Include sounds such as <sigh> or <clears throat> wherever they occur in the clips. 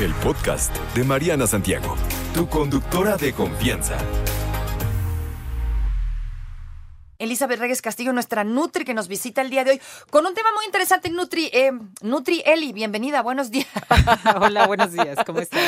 el podcast de Mariana Santiago, tu conductora de confianza. Elizabeth Reyes Castillo, nuestra Nutri, que nos visita el día de hoy con un tema muy interesante, Nutri. Eh, Nutri Eli, bienvenida, buenos días. <laughs> Hola, buenos días, ¿cómo estás?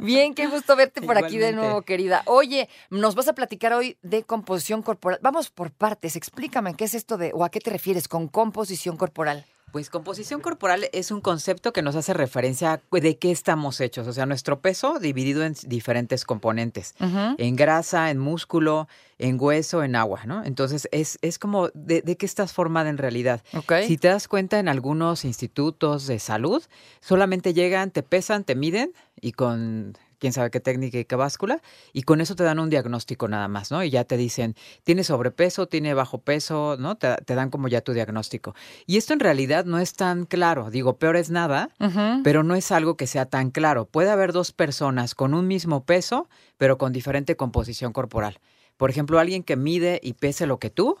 Bien, qué gusto verte por aquí de nuevo, querida. Oye, nos vas a platicar hoy de composición corporal. Vamos por partes, explícame, ¿qué es esto de, o a qué te refieres con composición corporal? Pues composición corporal es un concepto que nos hace referencia a de qué estamos hechos, o sea, nuestro peso dividido en diferentes componentes, en grasa, en músculo, en hueso, en agua, ¿no? Entonces es, es como de, de qué estás formada en realidad. Si te das cuenta en algunos institutos de salud, solamente llegan, te pesan, te miden y con quién sabe qué técnica y qué báscula, y con eso te dan un diagnóstico nada más, ¿no? Y ya te dicen, tiene sobrepeso, tiene bajo peso, ¿no? Te, te dan como ya tu diagnóstico. Y esto en realidad no es tan claro, digo, peor es nada, pero no es algo que sea tan claro. Puede haber dos personas con un mismo peso, pero con diferente composición corporal. Por ejemplo, alguien que mide y pese lo que tú,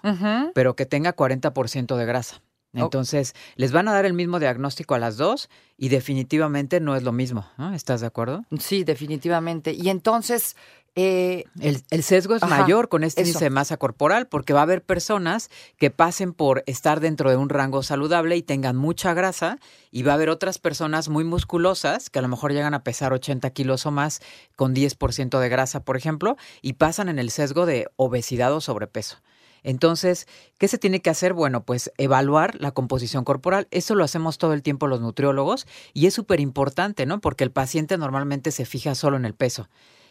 pero que tenga 40% de grasa. Oh. Entonces, les van a dar el mismo diagnóstico a las dos y definitivamente no es lo mismo. ¿no? ¿Estás de acuerdo? Sí, definitivamente. Y entonces, eh, El, el sesgo es Ajá, mayor con este eso. índice de masa corporal porque va a haber personas que pasen por estar dentro de un rango saludable y tengan mucha grasa y va a haber otras personas muy musculosas que a lo mejor llegan a pesar 80 kilos o más con 10% de grasa, por ejemplo, y pasan en el sesgo de obesidad o sobrepeso. Entonces, ¿qué se tiene que hacer? Bueno, pues evaluar la composición corporal. Eso lo hacemos todo el tiempo los nutriólogos y es súper importante, ¿no? Porque el paciente normalmente se fija solo en el peso.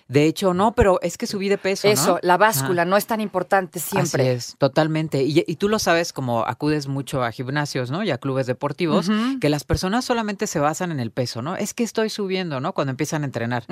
De hecho, no, pero es que subí de peso. ¿no? eso, la báscula no es tan importante siempre. Así es, totalmente. Y, y tú lo sabes como acudes mucho a gimnasios, ¿no? Y a clubes deportivos, que las personas solamente se basan en el peso, ¿no? Es que estoy subiendo, ¿no? Cuando empiezan a entrenar.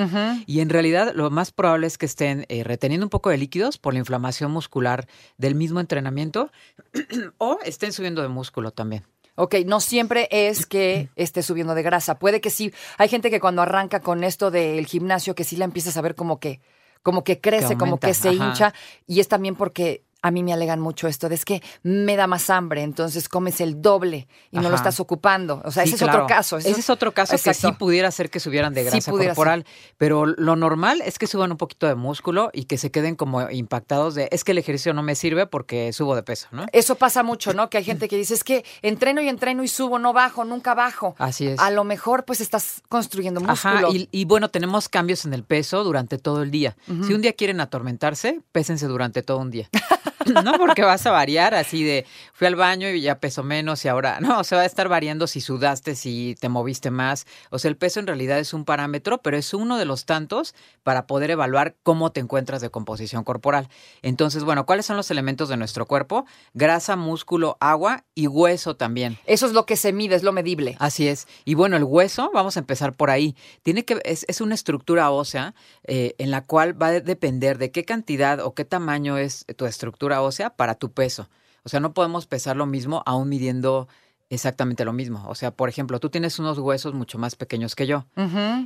Y en realidad lo más probable es que estén eh, reteniendo un poco de líquidos por la inflamación muscular del mismo entrenamiento <clears throat> o estén subiendo de músculo también. Ok, no siempre es que <clears throat> esté subiendo de grasa. Puede que sí. Hay gente que cuando arranca con esto del gimnasio, que sí la empiezas a ver como que, como que crece, como que se ajá. hincha. Y es también porque a mí me alegan mucho esto de es que me da más hambre, entonces comes el doble y no lo estás ocupando. O sea, Sí, ese es otro caso. Ese es otro caso que sí pudiera ser que subieran de grasa corporal, pero lo normal es que suban un poquito de músculo y que se queden como impactados de, es que el ejercicio no me sirve porque subo de peso, ¿no? Eso pasa mucho, ¿no? Que hay gente que dice, es que entreno y entreno y subo, no bajo, nunca bajo. Así es. A lo mejor pues estás construyendo músculo. Ajá, y, y bueno, tenemos cambios en el peso durante todo el día. Si un día quieren atormentarse, pésense durante todo un día. <laughs> <laughs> no porque vas a variar así de fui al baño y ya peso menos y ahora no, o sea, va a estar variando si sudaste, si te moviste más. O sea, el peso en realidad es un parámetro, pero es uno de los tantos para poder evaluar cómo te encuentras de composición corporal. Entonces, bueno, ¿cuáles son los elementos de nuestro cuerpo? Grasa, músculo, agua y hueso también. Eso es lo que se mide, es lo medible. Así es. Y bueno, el hueso, vamos a empezar por ahí. Tiene que, es, es una estructura ósea eh, en la cual va a depender de qué cantidad o qué tamaño es tu estructura ósea para tu peso. O sea, no podemos pesar lo mismo aún midiendo exactamente lo mismo. O sea, por ejemplo, tú tienes unos huesos mucho más pequeños que yo.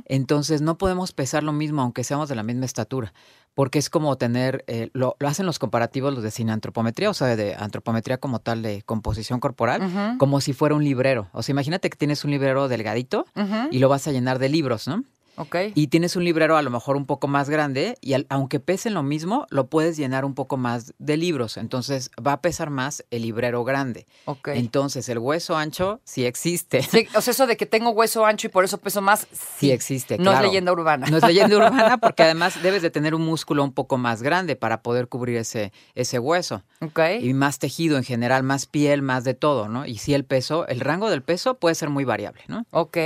Entonces no podemos pesar lo mismo aunque seamos de la misma estatura, porque es como tener, eh, lo, lo hacen los comparativos los de sinantropometría, o sea, de antropometría como tal de composición corporal, como si fuera un librero. O sea, imagínate que tienes un librero delgadito y lo vas a llenar de libros, ¿no? Ok. Y tienes un librero a lo mejor un poco más grande y al- aunque pesen lo mismo, lo puedes llenar un poco más de libros. Entonces va a pesar más el librero grande. ok. Entonces el hueso ancho sí existe. Sí, o sea, eso de que tengo hueso ancho y por eso peso más, Sí existe, No claro. es leyenda urbana. No es leyenda <laughs> urbana porque además debes de tener un músculo un poco más grande para poder cubrir ese, ese hueso. Ok. Y más tejido en general, más piel, más de todo, ¿no? Y sí el peso, el rango del peso puede ser muy variable, ¿no? Ok.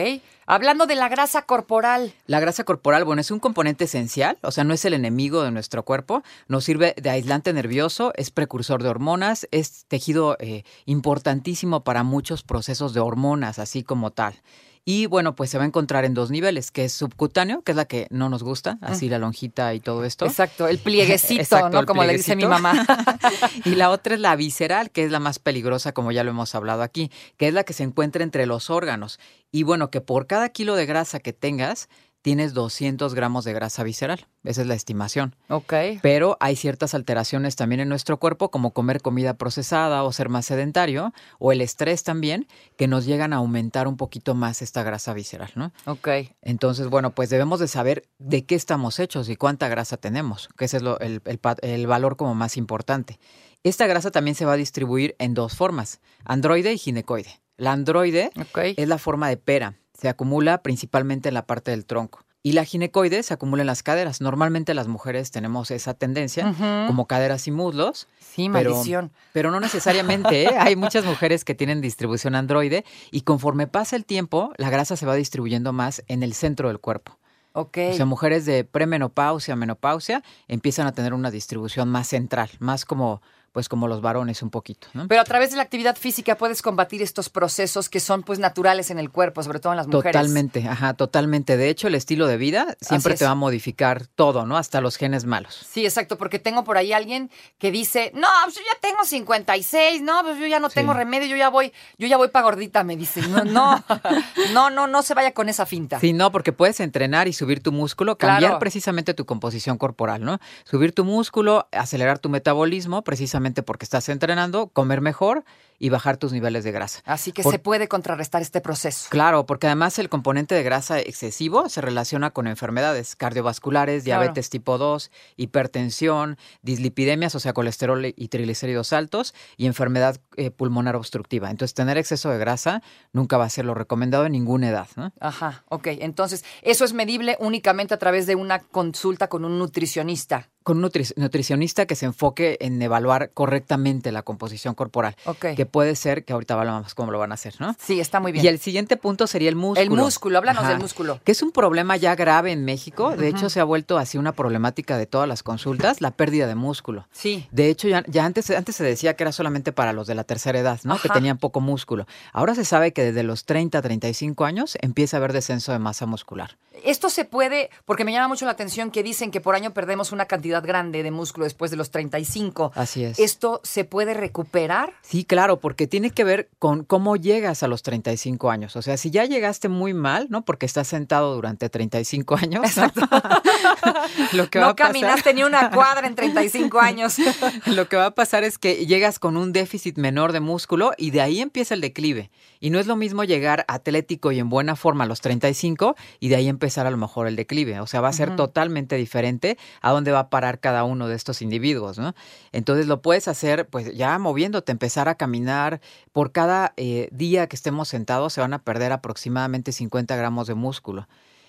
Hablando de la grasa corporal. La grasa corporal, bueno, es un componente esencial, o sea, no es el enemigo de nuestro cuerpo, nos sirve de aislante nervioso, es precursor de hormonas, es tejido eh, importantísimo para muchos procesos de hormonas, así como tal. Y bueno, pues se va a encontrar en dos niveles, que es subcutáneo, que es la que no nos gusta, así la lonjita y todo esto. Exacto, el <laughs> plieguecito, Exacto, ¿no? el Como le dice mi mamá. <laughs> y la otra es la visceral, que es la más peligrosa, como ya lo hemos hablado aquí, que es la que se encuentra entre los órganos. Y bueno, que por cada kilo de grasa que tengas, tienes 200 gramos de grasa visceral. Esa es la estimación. Ok. Pero hay ciertas alteraciones también en nuestro cuerpo, como comer comida procesada o ser más sedentario, o el estrés también, que nos llegan a aumentar un poquito más esta grasa visceral, ¿no? Ok. Entonces, bueno, pues debemos de saber de qué estamos hechos y cuánta grasa tenemos, que ese es lo- el, el pa- el valor como más importante. Esta grasa también se va a distribuir en dos formas, androide y ginecoide. La androide es la forma de pera, se acumula principalmente en la parte del tronco. Y la ginecoide se acumula en las caderas. Normalmente las mujeres tenemos esa tendencia, como caderas y muslos, Sí, pero- maldición. pero no necesariamente. ¿eh? Hay muchas mujeres que tienen distribución androide y conforme pasa el tiempo, la grasa se va distribuyendo más en el centro del cuerpo. Ok. O sea, mujeres de premenopausia, menopausia, empiezan a tener una distribución más central, más como, pues como los varones un poquito, ¿no? Pero a través de la actividad física puedes combatir estos procesos que son pues naturales en el cuerpo, sobre todo en las mujeres. Totalmente, ajá, totalmente. De hecho, el estilo de vida siempre te va a modificar todo, ¿no? Hasta los genes malos. Sí, exacto, porque tengo por ahí alguien que dice, no, pues yo ya tengo 56, no, pues yo ya no Sí. tengo remedio, yo ya voy, yo ya voy para gordita, me dice. No, no, <laughs> no, no, no se vaya con esa finta. Sí, no, porque puedes entrenar y subir tu músculo, cambiar Claro. precisamente tu composición corporal, ¿no? Subir tu músculo, acelerar tu metabolismo, precisamente porque estás entrenando, comer mejor y bajar tus niveles de grasa. Así que Por- se puede contrarrestar este proceso. Claro, porque además el componente de grasa excesivo se relaciona con enfermedades cardiovasculares, Claro. diabetes tipo 2, hipertensión, dislipidemias, o sea, colesterol y triglicéridos altos y enfermedad eh, pulmonar obstructiva. Entonces, tener exceso de grasa nunca va a ser lo recomendado en ninguna edad, ¿no? Ajá, ok. Entonces, eso es medible únicamente a través de una consulta con un nutricionista. Con un nutri- nutricionista que se enfoque en evaluar correctamente la composición corporal, Ok. que puede ser, que ahorita hablamos cómo lo van a hacer, ¿no? Sí, está muy bien. Y el siguiente punto sería el músculo. El músculo, háblanos Ajá. del músculo. Que es un problema ya grave en México. De hecho, se ha vuelto así una problemática de todas las consultas, la pérdida de músculo. Sí. De hecho, ya, ya antes, antes se decía que era solamente para los de la tercera edad, ¿no? Que tenían poco músculo. Ahora se sabe que desde los 30 a 35 años empieza a haber descenso de masa muscular. Esto se puede, porque me llama mucho la atención que dicen que por año perdemos una cantidad grande de músculo después de los 35. Así es. ¿Esto se puede recuperar? Sí, claro, porque tiene que ver con cómo llegas a los 35 años. O sea, si ya llegaste muy mal, ¿no? Porque estás sentado durante 35 años. ¿no? <laughs> lo que va no a pasar, caminaste ni una cuadra en 35 <laughs> años. <laughs> lo que va a pasar es que llegas con un déficit menor de músculo y de ahí empieza el declive. Y no es lo mismo llegar atlético y en buena forma a los 35 y de ahí empezar a lo mejor el declive. O sea, va a ser totalmente diferente a dónde va a parar cada uno de estos individuos, ¿no? Entonces lo puedes hacer pues ya moviéndote, empezar a caminar. Por cada eh, día que estemos sentados se van a perder aproximadamente 50 gramos de músculo.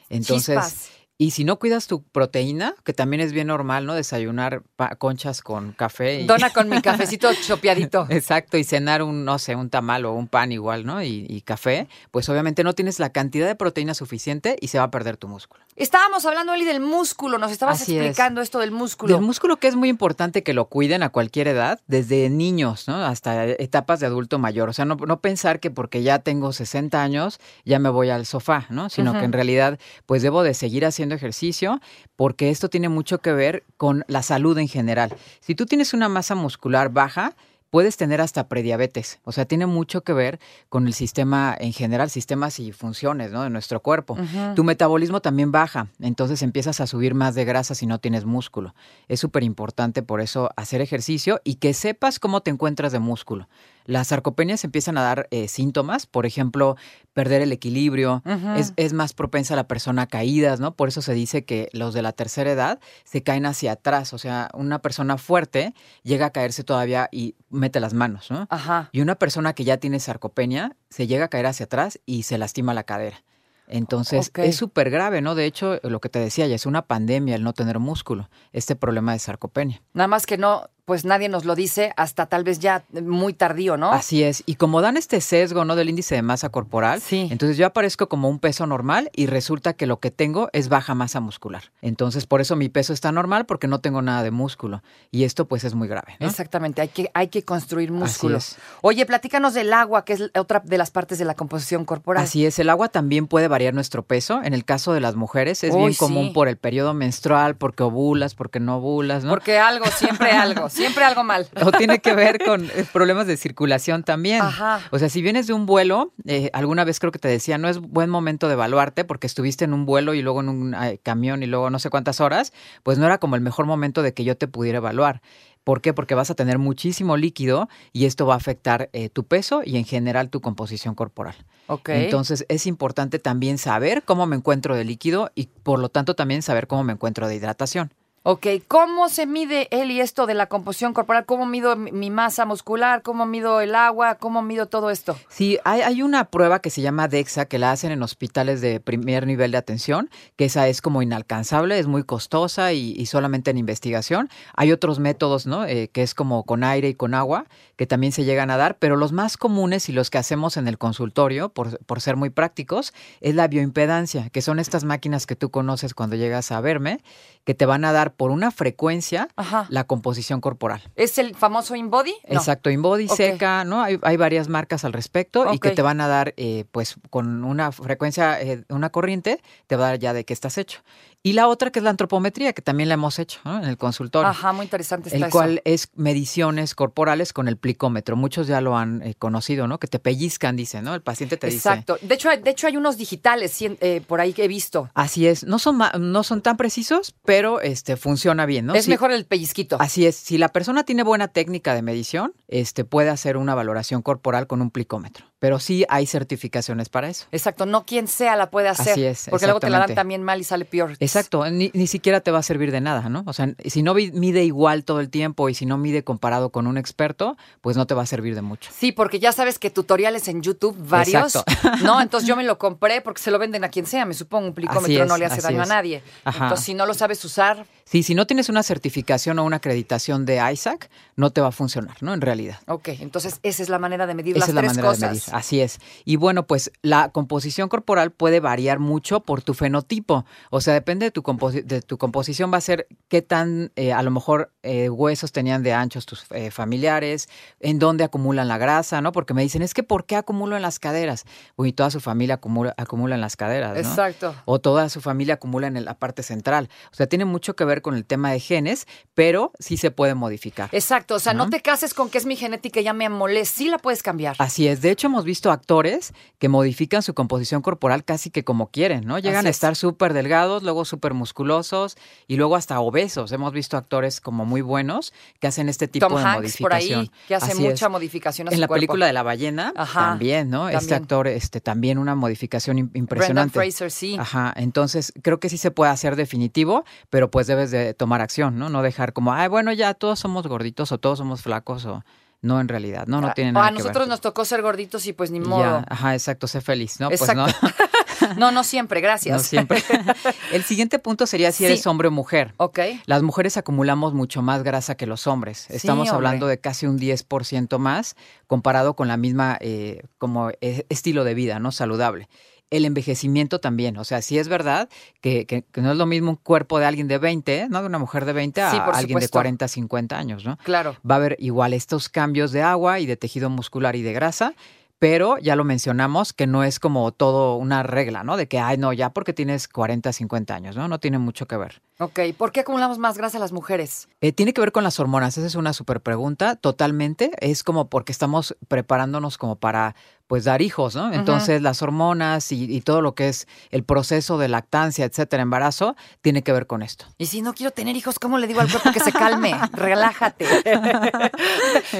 Entonces, Chispas. y si no cuidas tu proteína, que también es bien normal, ¿no? Desayunar conchas con café. Y... Dona con mi <laughs> cafecito chopeadito. Exacto, y cenar un, no sé, un tamal o un pan igual, ¿no? Y, y café, pues obviamente no tienes la cantidad de proteína suficiente y se va a perder tu músculo. Estábamos hablando, Eli, del músculo. Nos estabas Así es. explicando esto del músculo. Del músculo que es muy importante que lo cuiden a cualquier edad, desde niños, ¿no? Hasta etapas de adulto mayor. O sea, no, no pensar que porque ya tengo 60 años ya me voy al sofá, ¿no? Sino que en realidad pues debo de seguir haciendo ejercicio porque esto tiene mucho que ver con la salud en general. Si tú tienes una masa muscular baja, puedes tener hasta prediabetes. O sea, tiene mucho que ver con el sistema en general, sistemas y funciones, ¿no? De nuestro cuerpo. Tu metabolismo también baja, entonces empiezas a subir más de grasa si no tienes músculo. Es súper importante por eso hacer ejercicio y que sepas cómo te encuentras de músculo. Las sarcopenias empiezan a dar eh, síntomas, por ejemplo, perder el equilibrio, es, es más propensa la persona a caídas, ¿no? Por eso se dice que los de la tercera edad se caen hacia atrás, o sea, una persona fuerte llega a caerse todavía y mete las manos, ¿no? Ajá. Y una persona que ya tiene sarcopenia se llega a caer hacia atrás y se lastima la cadera. Entonces es súper grave, ¿no? De hecho, lo que te decía ya es una pandemia el no tener músculo, este problema de sarcopenia. Nada más que no, pues nadie nos lo dice hasta tal vez ya muy tardío, ¿no? Así es. Y como dan este sesgo, ¿no? Del índice de masa corporal, Sí. entonces yo aparezco como un peso normal y resulta que lo que tengo es baja masa muscular. Entonces por eso mi peso está normal porque no tengo nada de músculo. Y esto pues es muy grave, ¿no? Exactamente, hay que, hay que construir músculo. es. Oye, platícanos del agua, que es otra de las partes de la composición corporal. Así es, el agua también puede variar nuestro peso. En el caso de las mujeres es Uy, bien sí. común por el periodo menstrual, porque ovulas, porque no ovulas, ¿no? Porque algo, siempre <laughs> algo, siempre algo mal. O tiene que ver con eh, problemas de circulación también. Ajá. O sea, si vienes de un vuelo, eh, alguna vez creo que te decía, no es buen momento de evaluarte porque estuviste en un vuelo y luego en un eh, camión y luego no sé cuántas horas, pues no era como el mejor momento de que yo te pudiera evaluar. ¿Por qué? Porque vas a tener muchísimo líquido y esto va a afectar eh, tu peso y en general tu composición corporal. Ok. Entonces es importante también saber cómo me encuentro de líquido y por lo tanto también saber cómo me encuentro de hidratación. Ok, ¿cómo se mide él y esto de la composición corporal? ¿Cómo mido mi- masa muscular? ¿Cómo mido el agua? ¿Cómo mido todo esto? Sí, hay, una prueba que se llama DEXA que la hacen en hospitales de primer nivel de atención, que esa es como inalcanzable, es muy costosa y, y solamente en investigación. Hay otros métodos, ¿no? Eh, que es como con aire y con agua, que también se llegan a dar, pero los más comunes y los que hacemos en el consultorio, por, por ser muy prácticos, es la bioimpedancia, que son estas máquinas que tú conoces cuando llegas a verme, que te van a dar por una frecuencia Ajá. la composición corporal. ¿Es el famoso InBody? No. Exacto, InBody. Seca, ¿no? Hay, hay varias marcas al respecto y que te van a dar, eh, pues, con una frecuencia, eh, una corriente, te va a dar ya de qué estás hecho. Y la otra que es la antropometría, que también la hemos hecho ¿no? en el consultorio. Ajá, muy interesante está El eso. cual es mediciones corporales con el plicómetro. Muchos ya lo han eh, conocido, ¿no? Que te pellizcan, dice, ¿no? El paciente te dice. Exacto. De hecho, hay- de hecho hay unos digitales eh, por ahí que he visto. Así es. No son, no son tan precisos, pero este funciona bien, ¿no? es mejor el pellizquito. Así es, si la persona tiene buena técnica de medición, este puede hacer una valoración corporal con un plicómetro, pero sí hay certificaciones para eso. Exacto, no quien sea la puede hacer. Así es, Porque luego te la dan también mal y sale peor. Exacto, ni, ni siquiera te va a servir de nada, ¿no? O sea, si no mide igual todo el tiempo y si no mide comparado con un experto, pues no te va a servir de mucho. Sí, porque ya sabes que tutoriales en YouTube, varios, Exacto. ¿no? Entonces yo me lo compré porque se lo venden a quien sea, me supongo, un plicómetro es, no le hace daño es. a nadie. Ajá. Entonces si no lo sabes usar, Sí, si no tienes una certificación o una acreditación de ISAC, no te va a funcionar, ¿no? En realidad. ok, entonces esa es la manera de medir Esa las es la tres manera cosas. de medir. Así es. Y bueno, pues la composición corporal puede variar mucho por tu fenotipo. O sea, depende de tu, composi- de tu composición, va a ser qué tan, eh, a lo mejor, eh, huesos tenían de anchos tus eh, familiares, en dónde acumulan la grasa, ¿no? Porque me dicen, es que ¿por qué acumulo en las caderas? Uy, toda su familia acumula, acumula en las caderas, ¿no? Exacto. o toda su familia acumula en la parte central. O sea, tiene mucho que ver con el tema de genes, pero sí se puede modificar. Exacto, o sea, no Ajá. te cases con que es mi genética y ya me amolé, sí la puedes cambiar. Así es. De hecho, hemos visto actores que modifican su composición corporal casi que como quieren, ¿no? Llegan Así a es. estar súper delgados, luego súper musculosos y luego hasta obesos. Hemos visto actores como muy buenos que hacen este tipo Tom de Hanks por modificación. ahí, que hace Así mucha es. modificación a En su la cuerpo. película de la ballena Ajá, también, ¿no? Este actor, este, también una modificación im- Brendan impresionante. Fraser, sí. Ajá, entonces creo que sí se puede hacer definitivo, pero pues debes de tomar acción, ¿no? No dejar como, ay, bueno, ya todos somos gorditos o todos somos flacos o no en realidad, no, no tiene O nada a que ver. nosotros nos tocó ser gorditos y pues ni modo. ya, ajá, exacto, sé feliz, ¿no? Exacto. Pues no, <laughs> No, no siempre, gracias. no siempre. <laughs> El siguiente punto sería si Sí. eres hombre o mujer. ok. Las mujeres acumulamos mucho más grasa que los hombres. Estamos hablando de casi un 10% más comparado con la misma eh, como eh, estilo de vida, ¿no? Saludable. El envejecimiento también, o sea, sí es verdad que, que- que no es lo mismo un cuerpo de alguien de 20, ¿no? De una mujer de 20 a Sí, alguien de supuesto. 40, 50 años, ¿no? Claro. Va a haber igual estos cambios de agua y de tejido muscular y de grasa, pero ya lo mencionamos que no es como todo una regla, ¿no? De que, ay, no, ya porque tienes 40, 50 años, ¿no? No tiene mucho que ver. Ok. ¿Por qué acumulamos más grasa las mujeres? Eh, tiene que ver con las hormonas, esa es una super pregunta, totalmente. Es como porque estamos preparándonos como para, pues, dar hijos, ¿no? Entonces, las hormonas y, y todo lo que es el proceso de lactancia, etcétera, embarazo, tiene que ver con esto. Y si no quiero tener hijos, ¿cómo le digo al cuerpo que se calme? <laughs> Relájate.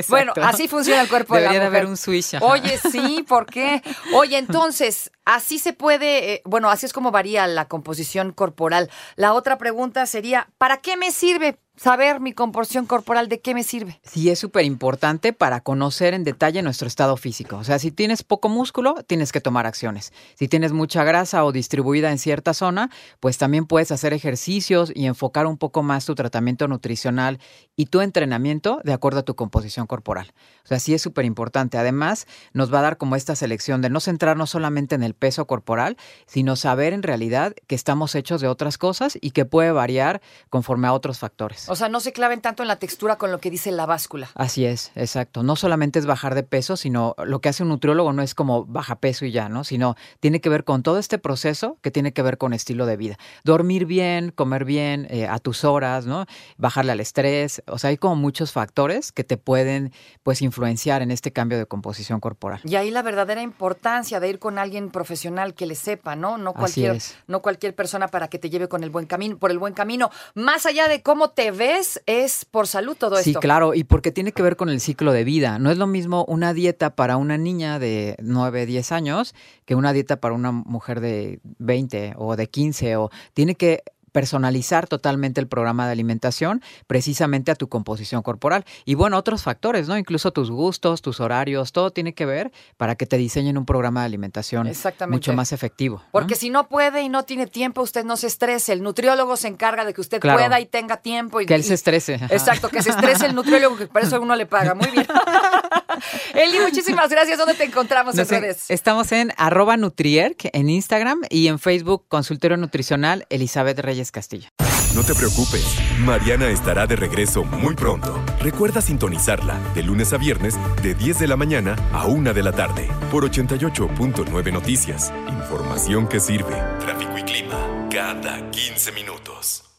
bueno, así funciona el cuerpo Debería de la haber mujer. un switch. ajá. Oye, sí, ¿por qué? Oye, entonces, así se puede, eh, bueno, así es como varía la composición corporal. La otra pregunta sería, ¿para qué me sirve saber mi composición corporal? ¿De qué me sirve? Sí, es súper importante para conocer en detalle nuestro estado físico. O sea, si tienes poco músculo, tienes que tomar acciones. Si tienes mucha grasa o distribuida en cierta zona, pues también puedes hacer ejercicios y enfocar un poco más tu tratamiento nutricional y tu entrenamiento de acuerdo a tu composición corporal. O sea, sí es súper importante. Además, nos va a dar como esta selección de no centrarnos solamente en el peso corporal, sino saber en realidad que estamos hechos de otras cosas y que puede variar conforme a otros factores. Es. O sea, no se claven tanto en la textura con lo que dice la báscula. Así es, exacto. No solamente es bajar de peso, sino lo que hace un nutriólogo no es como baja peso y ya, ¿no? Sino tiene que ver con todo este proceso que tiene que ver con estilo de vida. Dormir bien, comer bien, eh, a tus horas, ¿no? Bajarle al estrés. O sea, hay como muchos factores que te pueden, pues, influenciar en este cambio de composición corporal. Y ahí la verdadera importancia de ir con alguien profesional que le sepa, ¿no? No cualquier, no cualquier persona para que te lleve con el buen camino, por el buen camino. Más allá de cómo te ves, es por salud todo Sí, esto. claro, y porque tiene que ver con el ciclo de vida. No es lo mismo una dieta para una niña de 9, 10 años que una dieta para una mujer de 20 o de 15. O tiene que personalizar totalmente el programa de alimentación precisamente a tu composición corporal. Y bueno, otros factores, ¿no? Incluso tus gustos, tus horarios, todo tiene que ver para que te diseñen un programa de alimentación Exactamente. mucho más efectivo. ¿no? Porque si no puede y no tiene tiempo, usted no se estrese. El nutriólogo se encarga de que usted Claro. pueda y tenga tiempo. Y, que él se estrese. Exacto, que se estrese el nutriólogo, que para eso uno le paga. Muy bien. <laughs> <laughs> Eli, muchísimas gracias. ¿Dónde te encontramos en Nos en- redes? Estamos en arroba Nutrierc en Instagram y en Facebook Consultorio Nutricional Elizabeth Reyes Castillo. No te preocupes, Mariana estará de regreso muy pronto. Recuerda sintonizarla de lunes a viernes de 10 de la mañana a 1 de la tarde por 88.9 Noticias. Información que sirve. Tráfico y clima cada 15 minutos.